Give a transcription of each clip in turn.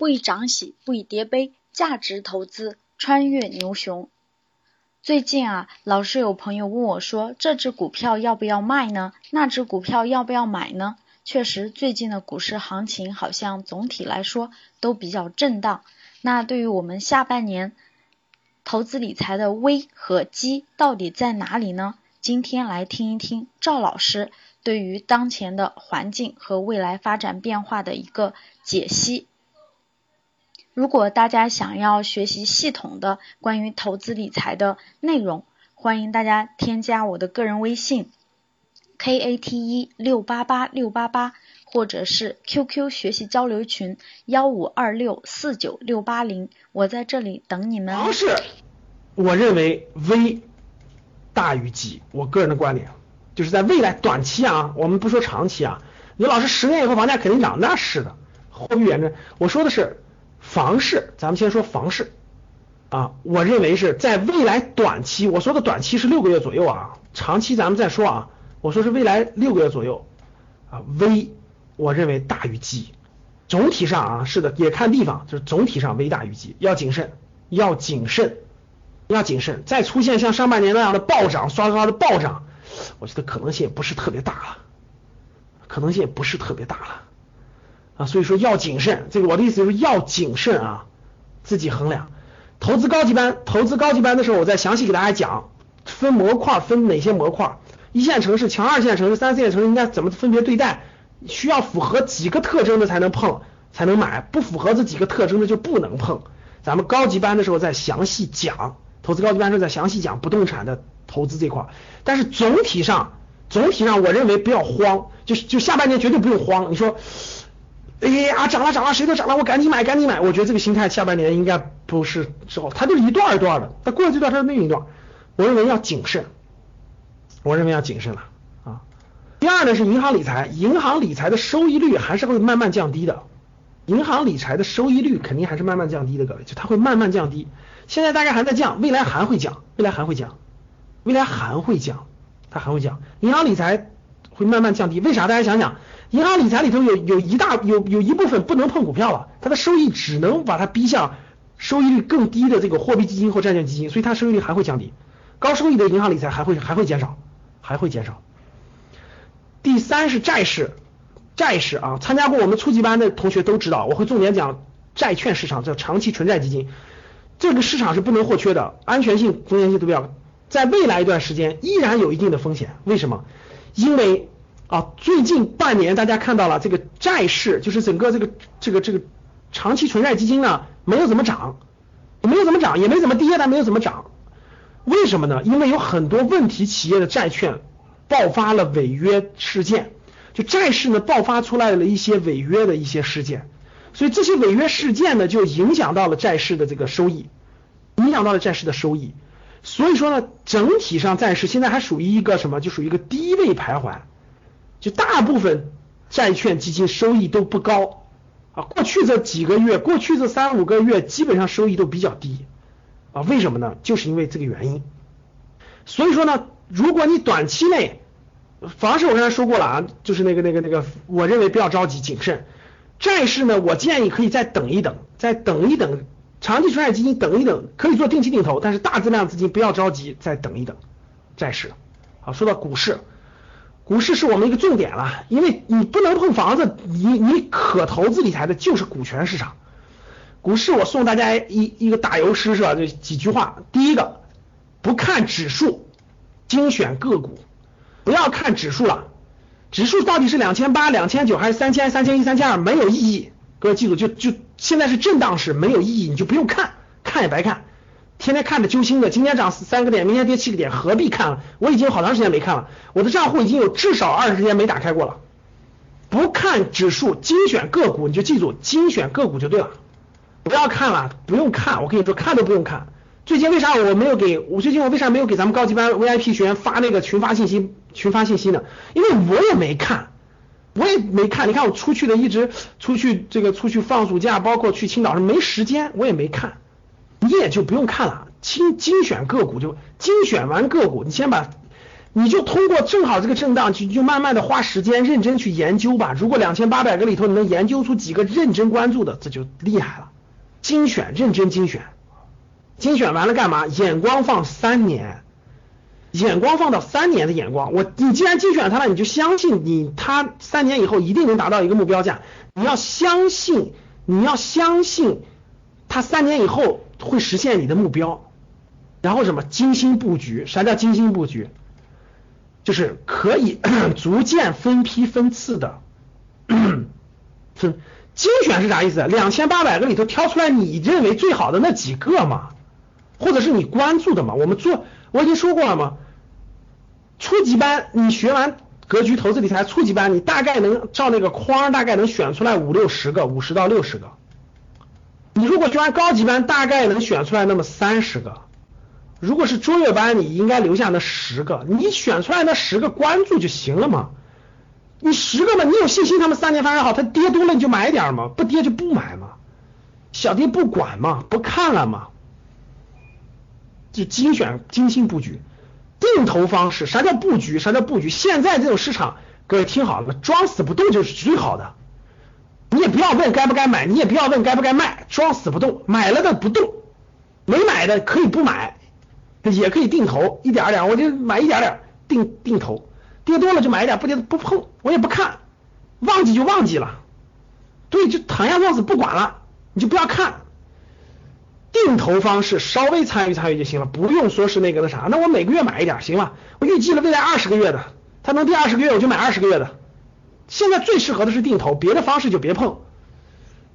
不以涨喜，不以跌悲，价值投资穿越牛熊。最近啊，老是有朋友问我说，这只股票要不要卖呢？那只股票要不要买呢？确实，最近的股市行情好像总体来说都比较震荡。那对于我们下半年投资理财的危和机到底在哪里呢？今天来听一听赵老师对于当前的环境和未来发展变化的一个解析。如果大家想要学习系统的关于投资理财的内容，欢迎大家添加我的个人微信 k a t e 六八八六八八，或者是 QQ 学习交流群幺五二六四九六八零，我在这里等你们。不是，我认为 V 大于 G，，我个人的观点就是在未来短期啊，我们不说长期啊，你老师十年以后房价肯定涨，那是的，货币贬值，我说的是。房市，咱们先说房市啊，我认为是在未来短期，我说的短期是六个月左右啊，长期咱们再说啊，我说是未来六个月左右啊，，V 我认为大于 G，，总体上啊是的，也看地方，就是总体上 V 大于 G，，要谨慎，要谨慎，要谨慎，再出现像上半年那样的暴涨，刷刷的暴涨，我觉得可能性也不是特别大了，可能性也不是特别大了。啊，所以说要谨慎，这个我的意思就是要谨慎啊，自己衡量。投资高级班，投资高级班的时候，我再详细给大家讲，分模块分哪些模块，一线城市、强二线城市、三四线城市应该怎么分别对待，需要符合几个特征的才能碰，才能买，不符合这几个特征的就不能碰。咱们高级班的时候再详细讲，投资高级班时候再详细讲不动产的投资这块。但是总体上，总体上我认为不要慌，就是就下半年绝对不用慌。你说。哎呀，涨了涨了，谁都涨了，我赶紧买赶紧买。我觉得这个心态下半年应该不是之后，它就是一段一段的。它过了这段，它是另一段。我认为要谨慎，我认为要谨慎了啊。第二呢是银行理财，银行理财的收益率还是会慢慢降低的。银行理财的收益率肯定还是慢慢降低的，各位，就它会慢慢降低。现在大概还在降，未来还会降，未来还会降，未来还会降，它还会降。银行理财会慢慢降低，为啥？大家想想。银行理财里头有有一大有有一部分不能碰股票了，它的收益只能把它逼向收益率更低的这个货币基金或债券基金，所以它收益率还会降低，高收益的银行理财还会还会减少，还会减少。第三是债市，债市啊，参加过我们初级班的同学都知道，我会重点讲债券市场，叫长期纯债基金，这个市场是不能或缺的，安全性、风险性都比较，在未来一段时间依然有一定的风险，为什么？因为啊，最近半年大家看到了这个债市，就是整个这个这个这个长期纯债基金呢，没有怎么涨，没有怎么涨，也没怎么跌，但没有怎么涨。为什么呢？因为有很多问题企业的债券爆发了违约事件，就债市呢爆发出来了一些违约的一些事件，所以这些违约事件呢就影响到了债市的这个收益，影响到了债市的收益。所以说呢，整体上债市现在还属于一个什么？就属于一个低位徘徊。就大部分债券基金收益都不高啊，过去这几个月，过去这三五个月，基本上收益都比较低啊。为什么呢？就是因为这个原因。所以说呢，如果你短期内房市我刚才说过了啊，就是那个那个那个，我认为不要着急，谨慎。债市呢，我建议可以再等一等，再等一等。长期存债基金等一等，可以做定期定投，但是大增量资金不要着急，再等一等。债市好，说到股市。股市是我们一个重点了，因为你不能碰房子，你你可投资理财的就是股权市场。股市我送大家一一个打油诗是吧？这几句话，第一个，不看指数，精选个股，不要看指数了，指数到底是两千八、两千九还是三千、三千一、三千二没有意义，各位记住，就就现在是震荡市，没有意义，你就不用看，看也白看。天天看着揪心的，今天涨三个点，明天跌七个点，何必看了？我已经好长时间没看了，我的账户已经有至少二十天没打开过了。不看指数，精选个股，你就记住，精选个股就对了。不要看了，不用看，我跟你说，看都不用看。最近为啥我没有给我最近我为啥没有给咱们高级班 VIP 学员发那个群发信息？群发信息呢？因为我也没看，我也没看。你看我出去的，一直出去这个出去放暑假，包括去青岛是没时间，我也没看。你也就不用看了，精精选个股就精选完个股，你先把你就通过正好这个震荡，去就慢慢的花时间认真去研究吧。如果两千八百个里头你能研究出几个认真关注的，这就厉害了。精选，认真精选，精选完了干嘛？眼光放三年，眼光放到三年的眼光。我你既然精选它了，你就相信你，它三年以后一定能达到一个目标价。你要相信，你要相信，它三年以后会实现你的目标。然后什么？精心布局。啥叫精心布局？就是可以 逐渐分批分次的 分精选是啥意思？两千八百个里头挑出来你认为最好的那几个嘛，或者是你关注的嘛。我们做我已经说过了嘛，初级班你学完格局投资理财初级班，你大概能照那个框大概能选出来五六十个，五十到六十个。你如果学完高级班，大概能选出来那么三十个。如果是卓越班，你应该留下那十个，你选出来那十个关注就行了嘛。你十个嘛，你有信心他们三年发展好，它跌多了你就买点嘛，不跌就不买嘛，小跌不管嘛，不看了嘛。就精选精心布局，定投方式，啥叫布局？啥叫布局？现在这种市场，各位听好了，装死不动就是最好的。你也不要问该不该买，你也不要问该不该卖，装死不动，买了的不动，没买的可以不买。也可以定投一点点，我就买一点点定定投，跌多了就买一点，不跌不碰，我也不看，忘记就忘记了，对，就躺下装死不管了，你就不要看，定投方式稍微参与参与就行了，不用说是那个那啥，那我每个月买一点行了，我预计了未来二十个月的，它能跌二十个月我就买二十个月的，现在最适合的是定投，别的方式就别碰，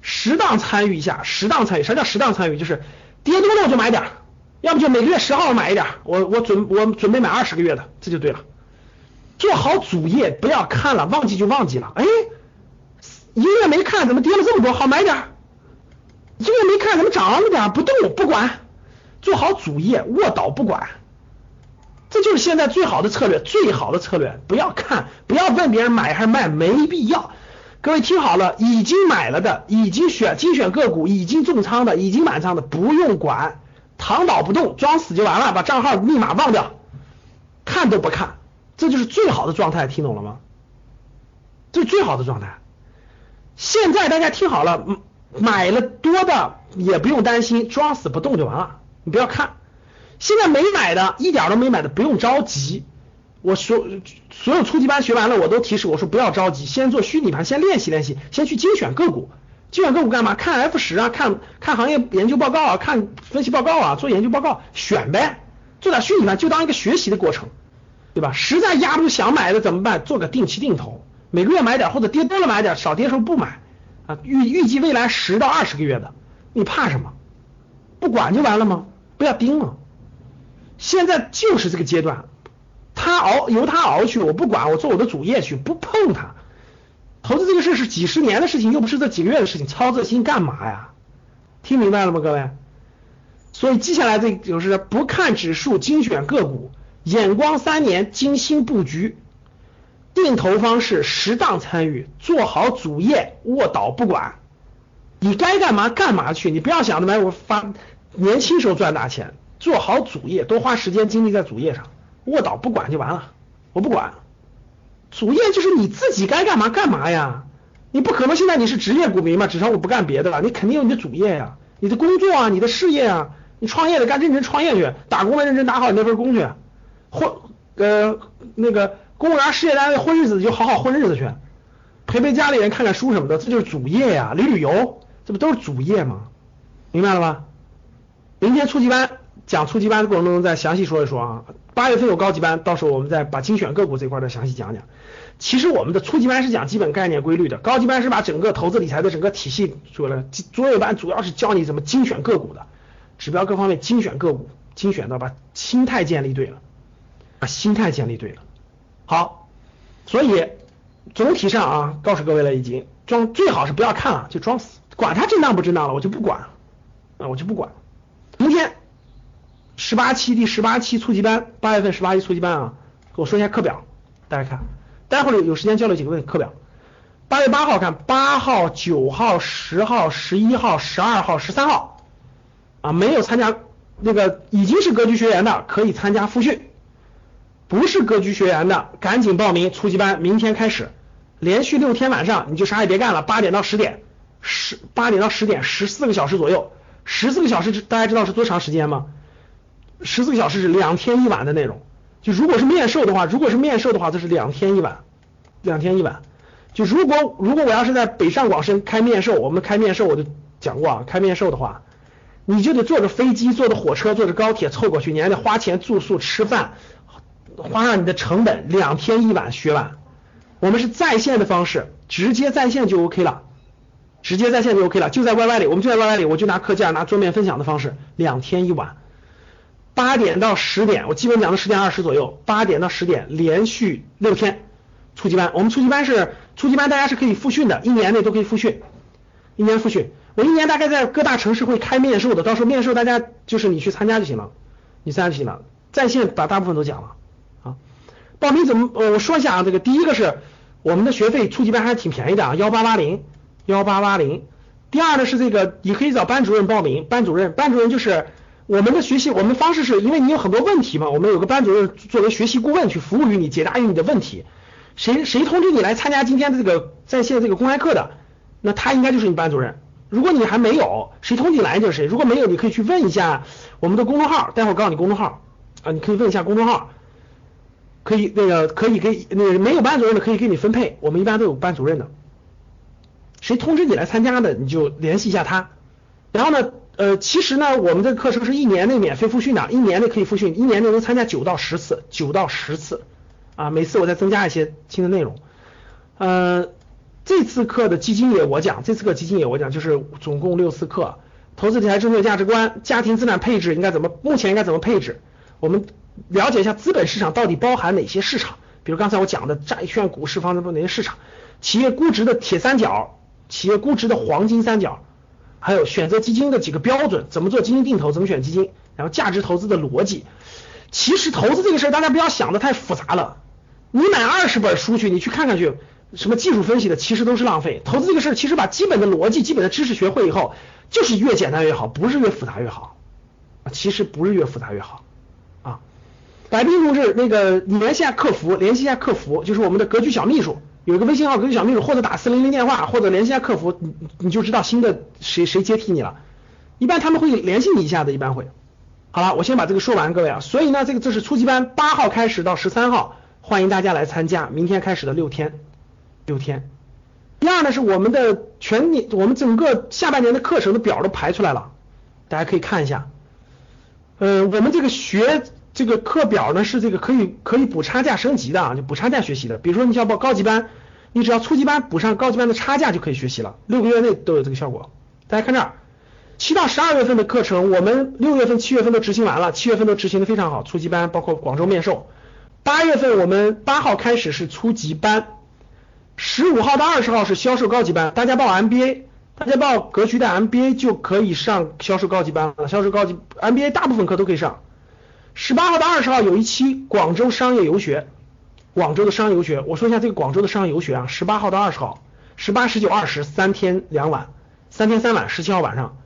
适当参与一下，适当参与，啥叫适当参与？就是跌多了我就买点。要不就每个月十号买一点，我我准我准备买二十个月的，这就对了。做好主业，不要看了，忘记就忘记了。哎，一个月没看，怎么跌了这么多？好买点。一个没看，怎么涨了点？不动不管，做好主业，卧倒不管。这就是现在最好的策略，最好的策略。不要看，不要问别人买还是卖，没必要。各位听好了，已经买了的，已经选精选个股，已经重仓的，已经满仓的，不用管。躺倒不动，装死就完了，把账号密码忘掉，看都不看，这就是最好的状态，听懂了吗？这是最好的状态。现在大家听好了，买了多的也不用担心，装死不动就完了，你不要看。现在没买的，一点都没买的，不用着急。我所，所有初级班学完了，我都提示我说不要着急，先做虚拟盘，先练习练习，先去精选个股。精选个股干嘛？看 F 十啊，看看行业研究报告啊，看分析报告啊，做研究报告选呗，做点虚拟盘就当一个学习的过程，对吧？实在压不住想买的怎么办？做个定期定投，每个月买点或者跌多了买点，少跌时候不买啊。预预计未来十到二十个月的，你怕什么？不管就完了吗？不要盯了。现在就是这个阶段，他熬由他熬去，我不管，我做我的主业去，不碰它。投资这个事是几十年的事情，又不是这几个月的事情，操这心干嘛呀？听明白了吗，各位？所以接下来这就是不看指数，精选个股，眼光三年，精心布局，定投方式适当参与，做好主业，卧倒不管，你该干嘛干嘛去，你不要想着买我发年轻时候赚大钱，做好主业，多花时间精力在主业上，卧倒不管就完了，我不管。主业就是你自己该干嘛干嘛呀，你不可能现在你是职业股民嘛，至少我不干别的了，你肯定有你的主业呀，你的工作啊，你的事业啊，你创业的干认真创业去，打工的认真打好你那份工去，或呃那个公务员事业单位混日子就好好混日子去，陪陪家里人看看书什么的，这就是主业呀，旅旅游，这不都是主业吗？明白了吧？明天初级班讲初级班的过程中再详细说一说啊，八月份有高级班，到时候我们再把精选个股这块再详细讲讲。其实我们的初级班是讲基本概念规律的，高级班是把整个投资理财的整个体系说了，卓越班主要是教你怎么精选个股的，指标各方面精选个股，精选到把心态建立对了，把心态建立对了。好，所以总体上啊，告诉各位了已经装最好是不要看了，就装死，管它震荡不震荡了，我就不管啊，我就不管。明天十八期第十八期初级班，八月份十八期初级班啊，给我说一下课表，大家看。待会儿有有时间交流几个问题课表。八月八号看，八号、九号、十号、十一号、十二号、十三号啊，没有参加那个已经是格局学员的可以参加复训不是格局学员的，赶紧报名初级班，明天开始，连续六天晚上你就啥也别干了，八点到十点，十八点到十点，十四个小时左右，十四个小时大家知道是多长时间吗？十四个小时是两天一晚的内容，就如果是面授的话，如果是面授的话，这是两天一晚，两天一晚。就如果如果我要是在北上广深开面授，我们开面授我就讲过啊，开面授的话，你就得坐着飞机、坐着火车、坐着高铁凑过去，你还得花钱住宿、吃饭，花上你的成本，两天一晚学完。我们是在线的方式，直接在线就 OK 了，直接在线就 OK 了，就在 YY 里，我们就在 YY 里，我就拿课件、拿桌面分享的方式，两天一晚，八点到十点，我基本讲的十点二十左右，八点到十点，连续六天。初级班，我们初级班是初级班，大家是可以复训的，一年内都可以复训，一年复训。我一年大概在各大城市会开面授的，到时候面授大家就是你去参加就行了，你参加就行了。在线把大部分都讲了。报名怎么？呃，我说一下啊，这个第一个是我们的学费，初级班还是挺便宜的啊，幺八八零，幺八八零。第二呢是这个，你可以找班主任报名，班主任，班主任就是我们的学习，我们方式是因为你有很多问题嘛，我们有个班主任作为学习顾问去服务于你，解答于你的问题。谁谁通知你来参加今天的这个在线这个公开课的，那他应该就是你班主任。如果你还没有，谁通知你来就是谁。如果没有，你可以去问一下我们的公众号，待会儿告诉你公众号啊，你可以问一下公众号，可以那个可以给那个没有班主任的可以给你分配，我们一般都有班主任的。谁通知你来参加的，你就联系一下他。然后呢，呃，其实呢，我们这个课程是一年内免费复训的，一年内可以复训，一年内能参加九到十次，九到十次。啊，每次我再增加一些新的内容。呃，这次课的基金也我讲，这次课基金也我讲，就是总共六次课，投资理财正确价值观，家庭资产配置应该怎么，目前应该怎么配置？我们了解一下资本市场到底包含哪些市场？比如刚才我讲的债券、股市方面哪些市场？企业估值的铁三角，企业估值的黄金三角，还有选择基金的几个标准，怎么做基金定投，怎么选基金，然后价值投资的逻辑。其实投资这个事儿，大家不要想的太复杂了。你买二十本书去，你去看看去，什么技术分析的，其实都是浪费。投资这个事儿，其实把基本的逻辑、基本的知识学会以后，就是越简单越好，不是越复杂越好啊。其实不是越复杂越好。白冰同志，那个你联系下客服，联系一下客服，就是我们的格局小秘书，有一个微信号格局小秘书，或者打四零零电话，或者联系下客服，你你就知道新的谁谁接替你了。一般他们会联系你一下的，一般会。好了，我先把这个说完，各位啊。所以呢，这个这是初级班，八号开始到十三号。欢迎大家来参加，明天开始的六天，六天。第二呢是我们的全年，我们整个下半年的课程的表都排出来了，大家可以看一下。呃，我们这个学这个课表呢是这个可以可以补差价升级的啊，就补差价学习的。比如说你想报高级班，你只要初级班补上高级班的差价就可以学习了，六个月内都有这个效果。大家看这儿，七到十二月份的课程，我们六月份、七月份都执行完了，七月份都执行的非常好，初级班包括广州面授。八月份我们八号开始是初级班，十五号到二十号是销售高级班。大家报 MBA，大家报格局的 MBA 就可以上销售高级班了。销售高级 MBA 大部分课都可以上。十八号到二十号有一期广州商业游学，广州的商业游学，我说一下这个广州的商业游学啊，十八号到二十号，十八、十九、二十三天两晚，三天三晚，十七号晚上。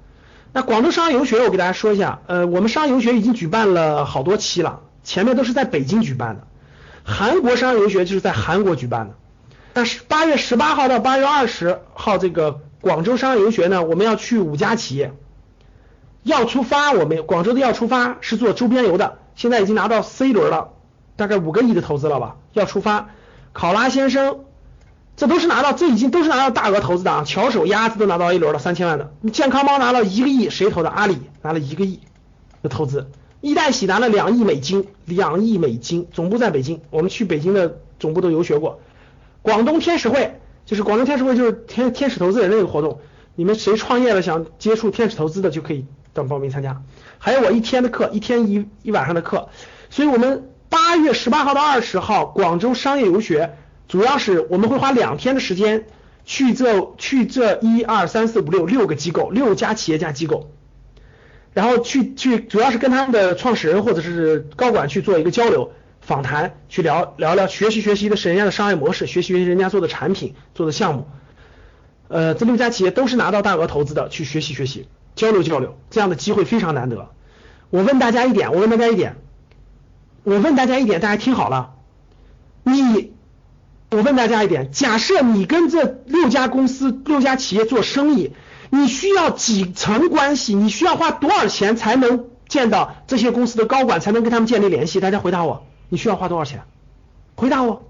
那广州商业游学我给大家说一下，呃，我们商业游学已经举办了好多期了，前面都是在北京举办的。韩国商业游学就是在韩国举办的，但是八月十八号到八月二十号这个广州商业游学呢，我们要去五家企业，要出发，我们广州的要出发是做周边游的，现在已经拿到 C 轮了，大概五个亿的投资了吧，要出发，考拉先生，这都是拿到，这已经都是拿到大额投资的啊，巧手鸭子都拿到 A 轮了，三千万的，你健康猫拿到一个亿，谁投的？阿里拿了一个亿的投资。易代喜拿了两亿美金，两亿美金，总部在北京，我们去北京的总部都游学过。广东天使会就是广东天使会就是天天使投资人的一个活动，你们谁创业了想接触天使投资的就可以等报名参加。还有我一天的课，一天一一晚上的课，所以我们八月十八号到二十号广州商业游学，主要是我们会花两天的时间去这去这一二三四五六六个机构，六家企业家机构。然后去去，主要是跟他们的创始人或者是高管去做一个交流访谈，去聊聊聊学习学习的是人家的商业模式，学习学习人家做的产品做的项目。呃，这六家企业都是拿到大额投资的，去学习学习，交流交流，这样的机会非常难得。我问大家一点，我问大家一点，我问大家一点，大家听好了，你，我问大家一点，假设你跟这六家公司、六家企业做生意，你需要几层关系？你需要花多少钱才能见到这些公司的高管，才能跟他们建立联系？大家回答我，你需要花多少钱？回答我，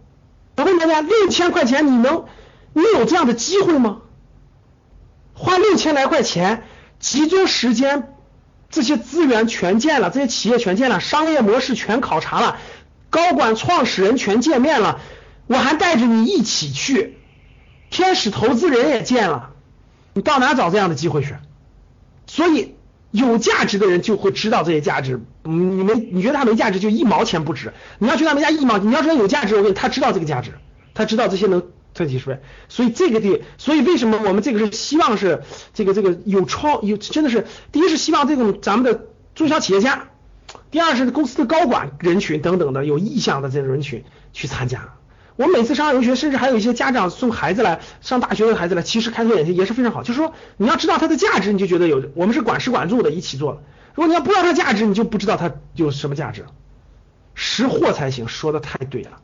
我问大家，六千块钱你能，你有这样的机会吗？花六千来块钱，集中时间。这些资源全建了，这些企业全建了，商业模式全考察了，高管创始人全见面了，我还带着你一起去，天使投资人也见了，你到哪找这样的机会去？所以有价值的人就会知道这些价值，你们你觉得他没价值就一毛钱不值，你要觉得他没价一毛，你要说有价值，我跟你他知道这个价值，他知道这些能。特几十倍，所以这个地，所以为什么我们这个是希望是这个这个有创有真的是，第一是希望这种咱们的中小企业家，第二是公司的高管人群等等的有意向的这种人群去参加。我每次上游学，甚至还有一些家长送孩子来上大学的孩子来，其实开拓眼界也是非常好。就是说你要知道它的价值，你就觉得有我们是管吃管住的一起做了。如果你要不知道它价值，你就不知道它有什么价值，识货才行。说的太对了，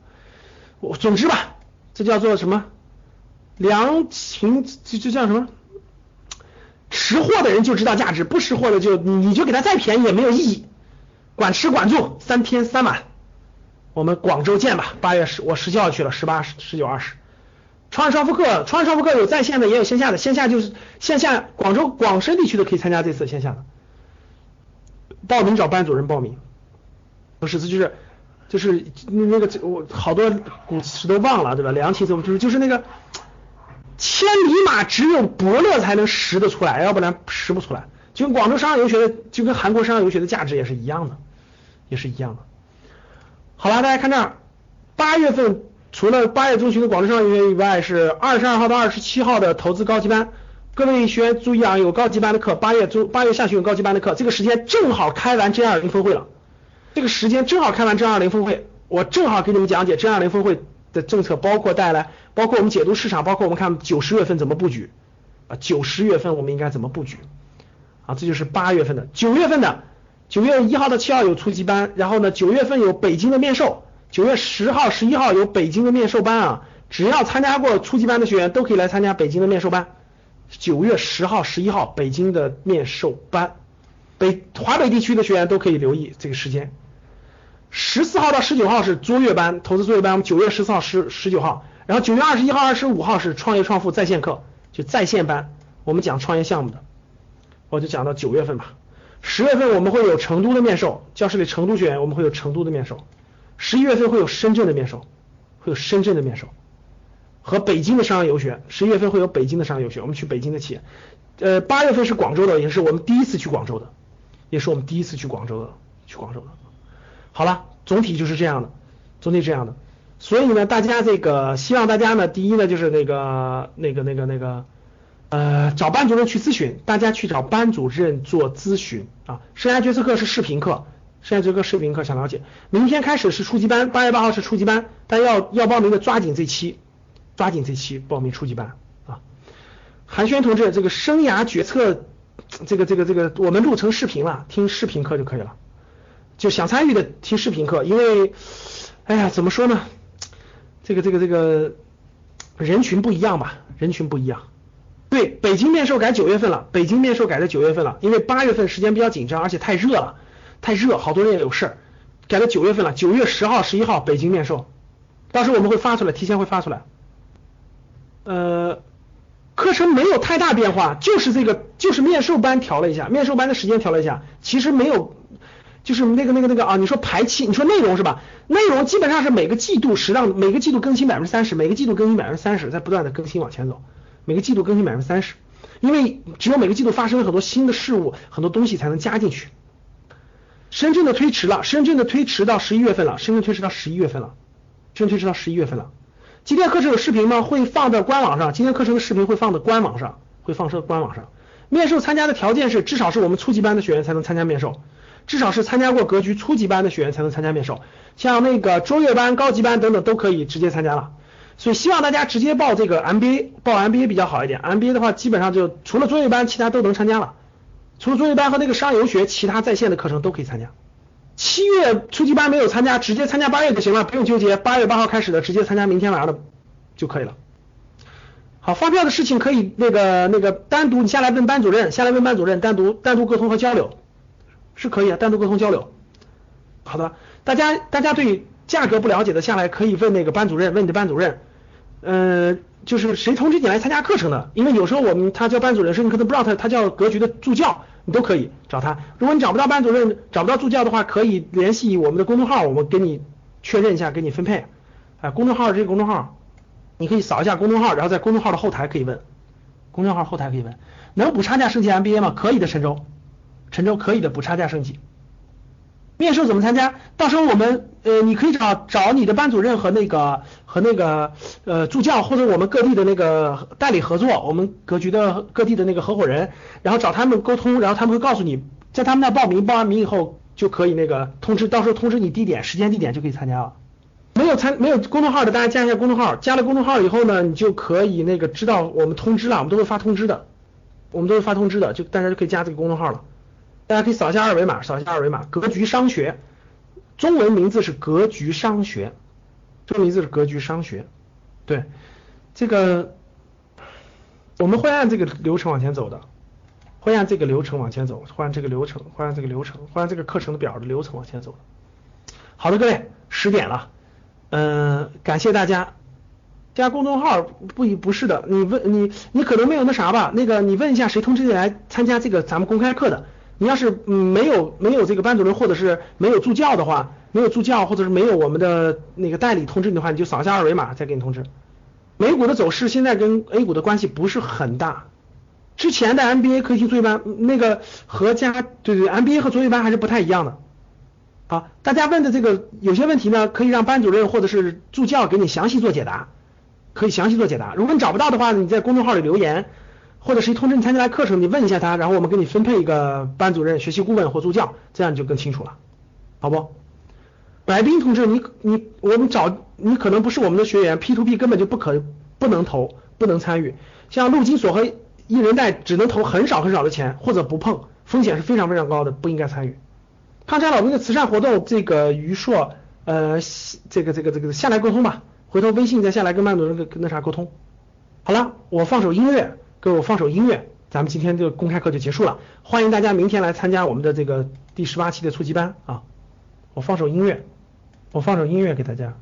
我总之吧。这叫做什么？良情就就叫什么？识货的人就知道价值，不识货的就你就给他再便宜也没有意义。管吃管住，三天三晚，我们广州见吧。八月十，我十七号去了，十八、十九、二十。创业商富课，创业商富课有在线的，也有线下的。线下就是线下，广州、广深地区的可以参加这次线下的。报名找班主任报名，不是，这就是。就是那个我好多古词都忘了，对吧？梁启怎么就是就是那个千里马只有伯乐才能识得出来，要不然识不出来。就跟广州商业游学的，就跟韩国商业游学的价值也是一样的，也是一样的。好了，大家看这儿，八月份除了八月中旬的广州商业游学以外，是二十二号到二十七号的投资高级班。各位学员注意啊，有高级班的课，八月中八月下旬有高级班的课，这个时间正好开完 G 二零峰会了。这个时间正好开完 g 二零峰会，我正好给你们讲解 g 二零峰会的政策，包括带来，包括我们解读市场，包括我们看九十月份怎么布局啊，九十月份我们应该怎么布局啊？这就是八月份的，九月份的九月一号到七号有初级班，然后呢九月份有北京的面授，九月十号、十一号有北京的面授班啊，只要参加过初级班的学员都可以来参加北京的面授班，九月十号、十一号北京的面授班，北华北地区的学员都可以留意这个时间。十四号到十九号是卓越班，投资卓越班。我们九月十四号、十十九号，然后九月二十一号、二十五号是创业创富在线课，就在线班，我们讲创业项目的，我就讲到九月份吧。十月份我们会有成都的面授，教室里成都学员我们会有成都的面授。十一月份会有深圳的面授，会有深圳的面授和北京的商业游学。十一月份会有北京的商业游学，我们去北京的企业。呃，八月份是广州的，也是我们第一次去广州的，也是我们第一次去广州的，去广州的。好了，总体就是这样的，总体这样的，所以呢，大家这个希望大家呢，第一呢就是那个那个那个那个呃找班主任去咨询，大家去找班主任做咨询啊。生涯决策课是视频课，生涯决策视频课想了解，明天开始是初级班，八月八号是初级班，但要要报名的抓紧这期，抓紧这期报名初级班啊。韩轩同志，这个生涯决策这个这个这个我们录成视频了，听视频课就可以了。就想参与的听视频课，因为，哎呀，怎么说呢？这个这个这个人群不一样吧，人群不一样。对，北京面授改九月份了，北京面授改在九月份了，因为八月份时间比较紧张，而且太热了，太热，好多人也有事儿，改到九月份了。九月十号、十一号北京面授，到时候我们会发出来，提前会发出来。呃，课程没有太大变化，就是这个，就是面授班调了一下，面授班的时间调了一下，其实没有。就是那个那个那个啊，你说排期，你说内容是吧？内容基本上是每个季度适当，每个季度更新百分之三十，每个季度更新百分之三十，在不断的更新往前走，每个季度更新百分之三十，因为只有每个季度发生了很多新的事物，很多东西才能加进去。深圳的推迟了，深圳的推迟到十一月份了，深圳推迟到十一月份了，深圳推迟到十一月份了。今天课程有视频吗？会放到官网上，今天课程的视频会放到官网上，会放到官网上。面授参加的条件是，至少是我们初级班的学员才能参加面授。至少是参加过格局初级班的学员才能参加面授，像那个卓越班、高级班等等都可以直接参加了。所以希望大家直接报这个 MBA，报 MBA 比较好一点。MBA 的话，基本上就除了卓越班，其他都能参加了。除了卓越班和那个商游学，其他在线的课程都可以参加，七月初级班没有参加，直接参加八月就行了，不用纠结。八月八号开始的，直接参加明天晚上的就可以了。好，发票的事情可以那个那个单独你下来问班主任，下来问班主任单独单独沟通和交流，是可以啊单独沟通交流。好的，大家大家对价格不了解的，下来可以问那个班主任，问你的班主任，呃，就是谁通知你来参加课程的？因为有时候我们他叫班主任时，你可能不知道他他叫格局的助教。你都可以找他。如果你找不到班主任，找不到助教的话，可以联系我们的公众号，我们给你确认一下，给你分配。啊，公众号这个公众号，你可以扫一下公众号，然后在公众号的后台可以问，公众号后台可以问，能补差价升级 MBA 吗？可以的，陈州，陈州可以的，补差价升级。面授怎么参加？到时候我们呃，你可以找找你的班主任和那个和那个呃助教，或者我们各地的那个代理合作，我们格局的各地的那个合伙人，然后找他们沟通，然后他们会告诉你，在他们那报名，报完名以后就可以那个通知，到时候通知你地点、时间、地点就可以参加了。没有参没有公众号的，大家加一下公众号，加了公众号以后呢，你就可以那个知道我们通知了，我们都会发通知的，我们都会发通知的，就大家就可以加这个公众号了。大家可以扫一下二维码，扫一下二维码。格局商学，中文名字是格局商学，中文名字是格局商学。对，这个我们会按这个流程往前走的，会按这个流程往前走，会按这个流程，会按这个流程，会按这个课程的表的流程往前走。好的，各位，十点了，嗯，感谢大家。加公众号不一不是的，你问你你可能没有那啥吧？那个你问一下谁通知你来参加这个咱们公开课的。你要是没有没有这个班主任或者是没有助教的话，没有助教或者是没有我们的那个代理通知你的话，你就扫一下二维码再给你通知。美股的走势现在跟 A 股的关系不是很大。之前的 MBA 课题作业班那个和加对对 MBA 和作业班还是不太一样的。好，大家问的这个有些问题呢，可以让班主任或者是助教给你详细做解答，可以详细做解答。如果你找不到的话，你在公众号里留言。或者谁通知你参加来课程，你问一下他，然后我们给你分配一个班主任、学习顾问或助教，这样你就更清楚了，好不？白冰同志，你你我们找你可能不是我们的学员，P to P 根本就不可不能投，不能参与。像陆金所和一人贷只能投很少很少的钱，或者不碰，风险是非常非常高的，不应该参与。康佳老兵的慈善活动，这个于硕，呃，这个这个这个下来沟通吧，回头微信再下来跟班主任跟那啥沟通。好了，我放首音乐。给我放首音乐，咱们今天就公开课就结束了。欢迎大家明天来参加我们的这个第十八期的初级班啊！我放首音乐，我放首音乐给大家。